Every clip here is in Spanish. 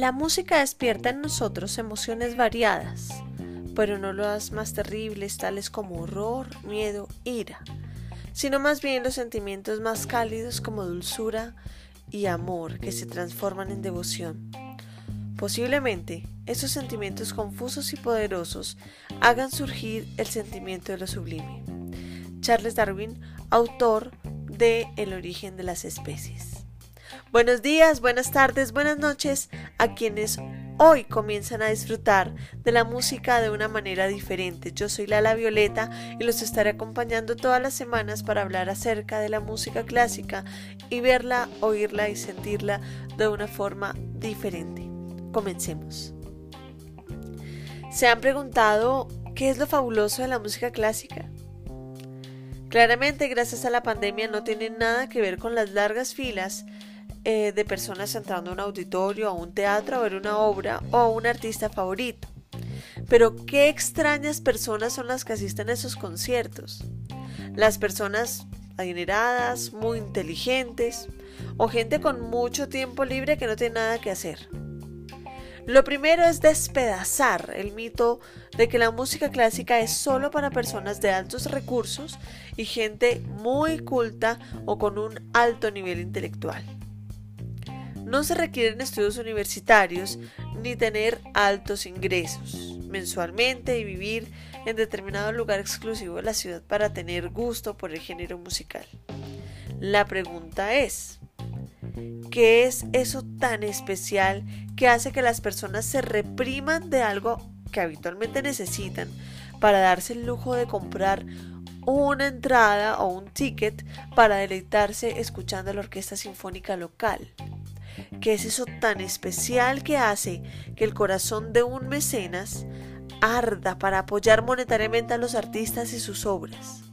La música despierta en nosotros emociones variadas, pero no las más terribles tales como horror, miedo, ira, sino más bien los sentimientos más cálidos como dulzura y amor que se transforman en devoción. Posiblemente esos sentimientos confusos y poderosos hagan surgir el sentimiento de lo sublime. Charles Darwin, autor de El origen de las especies. Buenos días, buenas tardes, buenas noches a quienes hoy comienzan a disfrutar de la música de una manera diferente. Yo soy Lala Violeta y los estaré acompañando todas las semanas para hablar acerca de la música clásica y verla, oírla y sentirla de una forma diferente. Comencemos. ¿Se han preguntado qué es lo fabuloso de la música clásica? Claramente, gracias a la pandemia, no tiene nada que ver con las largas filas eh, de personas entrando a un auditorio, a un teatro, a ver una obra o un artista favorito. Pero qué extrañas personas son las que asisten a esos conciertos. Las personas adineradas, muy inteligentes o gente con mucho tiempo libre que no tiene nada que hacer. Lo primero es despedazar el mito de que la música clásica es solo para personas de altos recursos y gente muy culta o con un alto nivel intelectual. No se requieren estudios universitarios ni tener altos ingresos mensualmente y vivir en determinado lugar exclusivo de la ciudad para tener gusto por el género musical. La pregunta es, ¿qué es eso tan especial que hace que las personas se repriman de algo que habitualmente necesitan para darse el lujo de comprar una entrada o un ticket para deleitarse escuchando la orquesta sinfónica local? ¿Qué es eso tan especial que hace que el corazón de un mecenas arda para apoyar monetariamente a los artistas y sus obras?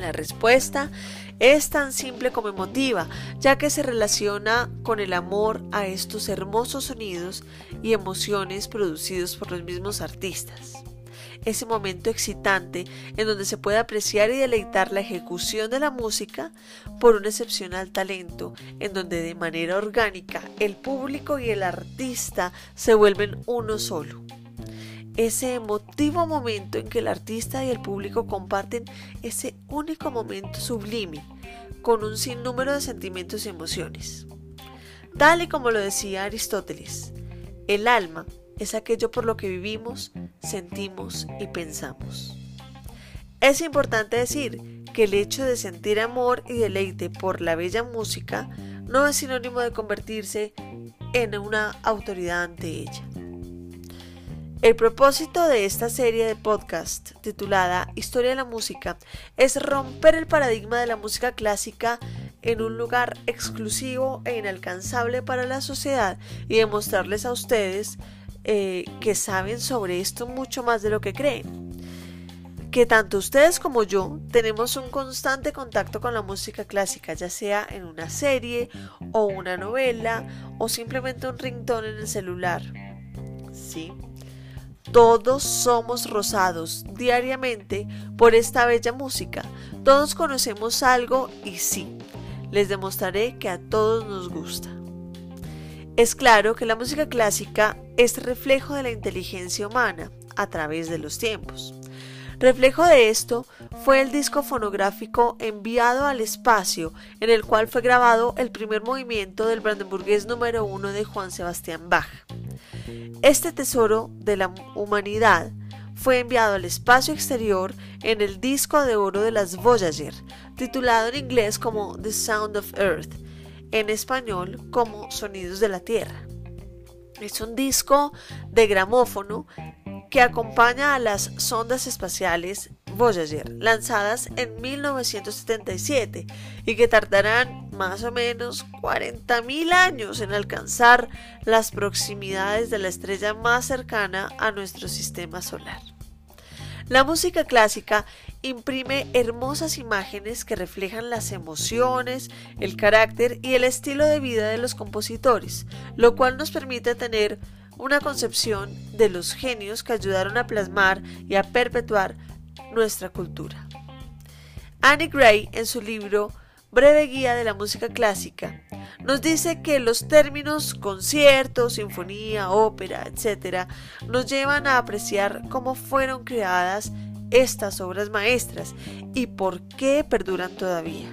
La respuesta es tan simple como emotiva, ya que se relaciona con el amor a estos hermosos sonidos y emociones producidos por los mismos artistas ese momento excitante en donde se puede apreciar y deleitar la ejecución de la música por un excepcional talento, en donde de manera orgánica el público y el artista se vuelven uno solo. Ese emotivo momento en que el artista y el público comparten ese único momento sublime, con un sinnúmero de sentimientos y emociones. Tal y como lo decía Aristóteles, el alma es aquello por lo que vivimos, sentimos y pensamos. Es importante decir que el hecho de sentir amor y deleite por la bella música no es sinónimo de convertirse en una autoridad ante ella. El propósito de esta serie de podcast titulada Historia de la Música es romper el paradigma de la música clásica en un lugar exclusivo e inalcanzable para la sociedad y demostrarles a ustedes eh, que saben sobre esto mucho más de lo que creen. Que tanto ustedes como yo tenemos un constante contacto con la música clásica, ya sea en una serie o una novela o simplemente un ringtone en el celular. Sí. Todos somos rosados diariamente por esta bella música. Todos conocemos algo y sí, les demostraré que a todos nos gusta. Es claro que la música clásica es reflejo de la inteligencia humana a través de los tiempos. Reflejo de esto fue el disco fonográfico enviado al espacio, en el cual fue grabado el primer movimiento del brandenburgués número uno de Juan Sebastián Bach. Este tesoro de la humanidad fue enviado al espacio exterior en el disco de oro de las Voyager, titulado en inglés como The Sound of Earth, en español como Sonidos de la Tierra. Es un disco de gramófono que acompaña a las sondas espaciales Voyager, lanzadas en 1977 y que tardarán más o menos 40.000 años en alcanzar las proximidades de la estrella más cercana a nuestro sistema solar. La música clásica imprime hermosas imágenes que reflejan las emociones, el carácter y el estilo de vida de los compositores, lo cual nos permite tener una concepción de los genios que ayudaron a plasmar y a perpetuar nuestra cultura. Annie Gray, en su libro Breve Guía de la Música Clásica, nos dice que los términos concierto, sinfonía, ópera, etc., nos llevan a apreciar cómo fueron creadas estas obras maestras y por qué perduran todavía.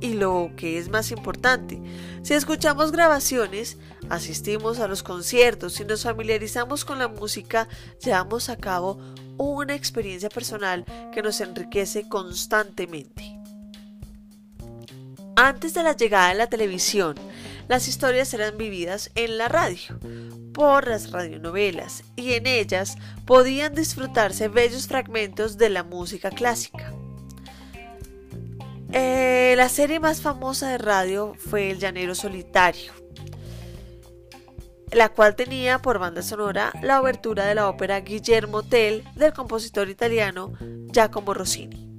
Y lo que es más importante, si escuchamos grabaciones, asistimos a los conciertos y nos familiarizamos con la música, llevamos a cabo una experiencia personal que nos enriquece constantemente. Antes de la llegada de la televisión, las historias eran vividas en la radio, por las radionovelas, y en ellas podían disfrutarse bellos fragmentos de la música clásica. Eh, la serie más famosa de radio fue El Llanero Solitario, la cual tenía por banda sonora la obertura de la ópera Guillermo Tell del compositor italiano Giacomo Rossini.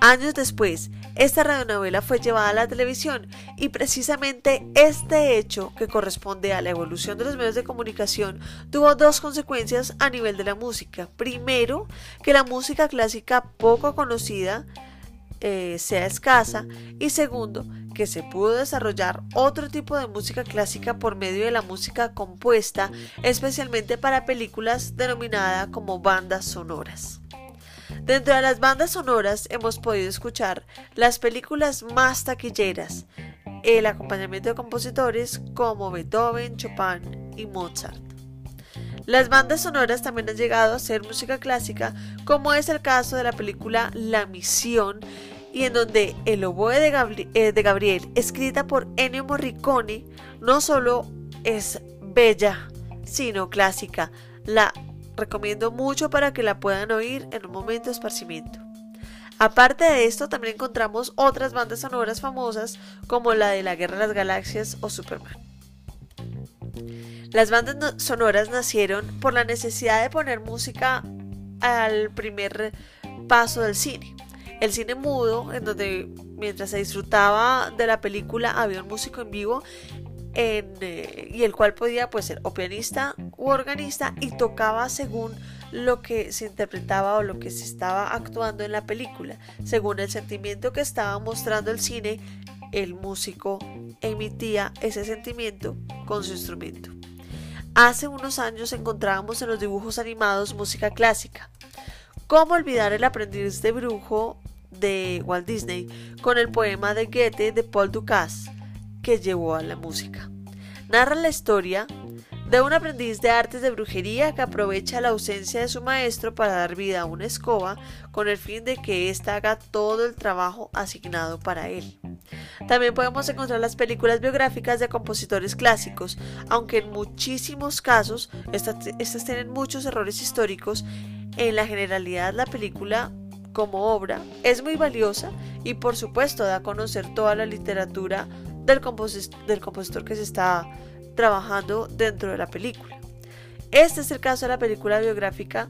Años después, esta radionovela fue llevada a la televisión y precisamente este hecho, que corresponde a la evolución de los medios de comunicación, tuvo dos consecuencias a nivel de la música. Primero, que la música clásica poco conocida eh, sea escasa y segundo, que se pudo desarrollar otro tipo de música clásica por medio de la música compuesta especialmente para películas denominada como bandas sonoras. Dentro de las bandas sonoras hemos podido escuchar las películas más taquilleras, el acompañamiento de compositores como Beethoven, Chopin y Mozart. Las bandas sonoras también han llegado a ser música clásica, como es el caso de la película La Misión, y en donde El oboe de, eh, Gabriel, escrita por Ennio Morricone, no solo es bella, sino clásica. La recomiendo mucho para que la puedan oír en un momento de esparcimiento. Aparte de esto, también encontramos otras bandas sonoras famosas como la de La Guerra de las Galaxias o Superman. Las bandas sonoras nacieron por la necesidad de poner música al primer paso del cine. El cine mudo, en donde mientras se disfrutaba de la película había un músico en vivo eh, y el cual podía pues, ser o pianista u organista y tocaba según lo que se interpretaba o lo que se estaba actuando en la película. Según el sentimiento que estaba mostrando el cine, el músico emitía ese sentimiento con su instrumento. Hace unos años encontrábamos en los dibujos animados música clásica. ¿Cómo olvidar el aprendiz de brujo de Walt Disney con el poema de Goethe de Paul Dukas que llevó a la música? Narra la historia de un aprendiz de artes de brujería que aprovecha la ausencia de su maestro para dar vida a una escoba con el fin de que ésta haga todo el trabajo asignado para él. También podemos encontrar las películas biográficas de compositores clásicos, aunque en muchísimos casos estas, tienen muchos errores históricos. En la generalidad la película como obra es muy valiosa y por supuesto da a conocer toda la literatura del, del compositor que se está trabajando dentro de la película. Este es el caso de la película biográfica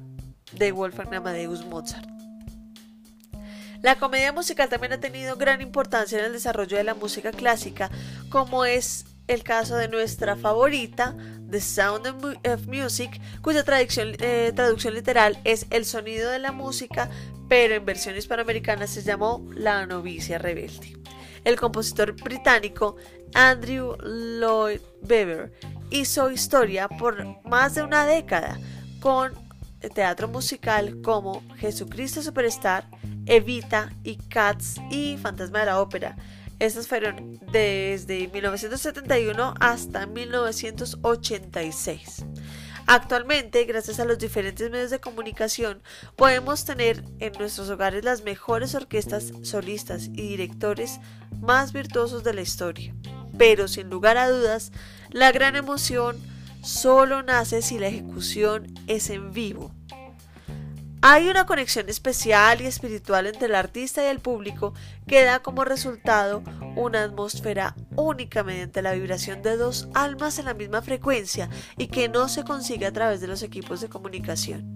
de Wolfgang Amadeus Mozart. La comedia musical también ha tenido gran importancia en el desarrollo de la música clásica, como es el caso de nuestra favorita, The Sound of Music, cuya traducción, eh, traducción literal es el sonido de la música, pero en versión hispanoamericana se llamó La novicia rebelde. El compositor británico Andrew Lloyd Webber hizo historia por más de una década con teatro musical como Jesucristo Superstar, Evita y Cats y Fantasma de la Ópera. Estas fueron desde 1971 hasta 1986. Actualmente, gracias a los diferentes medios de comunicación, podemos tener en nuestros hogares las mejores orquestas solistas y directores más virtuosos de la historia. Pero sin lugar a dudas, la gran emoción solo nace si la ejecución es en vivo. Hay una conexión especial y espiritual entre el artista y el público que da como resultado una atmósfera única mediante la vibración de dos almas en la misma frecuencia y que no se consigue a través de los equipos de comunicación.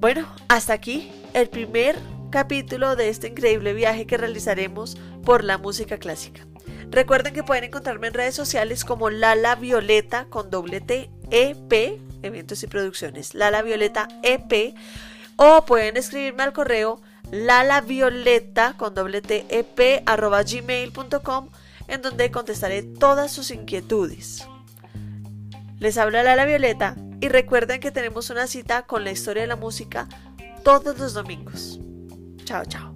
Bueno, hasta aquí el primer capítulo de este increíble viaje que realizaremos por la música clásica. Recuerden que pueden encontrarme en redes sociales como Lala Violeta con doble T EP eventos y producciones, Lala Violeta EP, o pueden escribirme al correo lalavioleta con doble e arroba gmail.com en donde contestaré todas sus inquietudes. Les habla Lala Violeta y recuerden que tenemos una cita con la historia de la música todos los domingos. Chao, chao.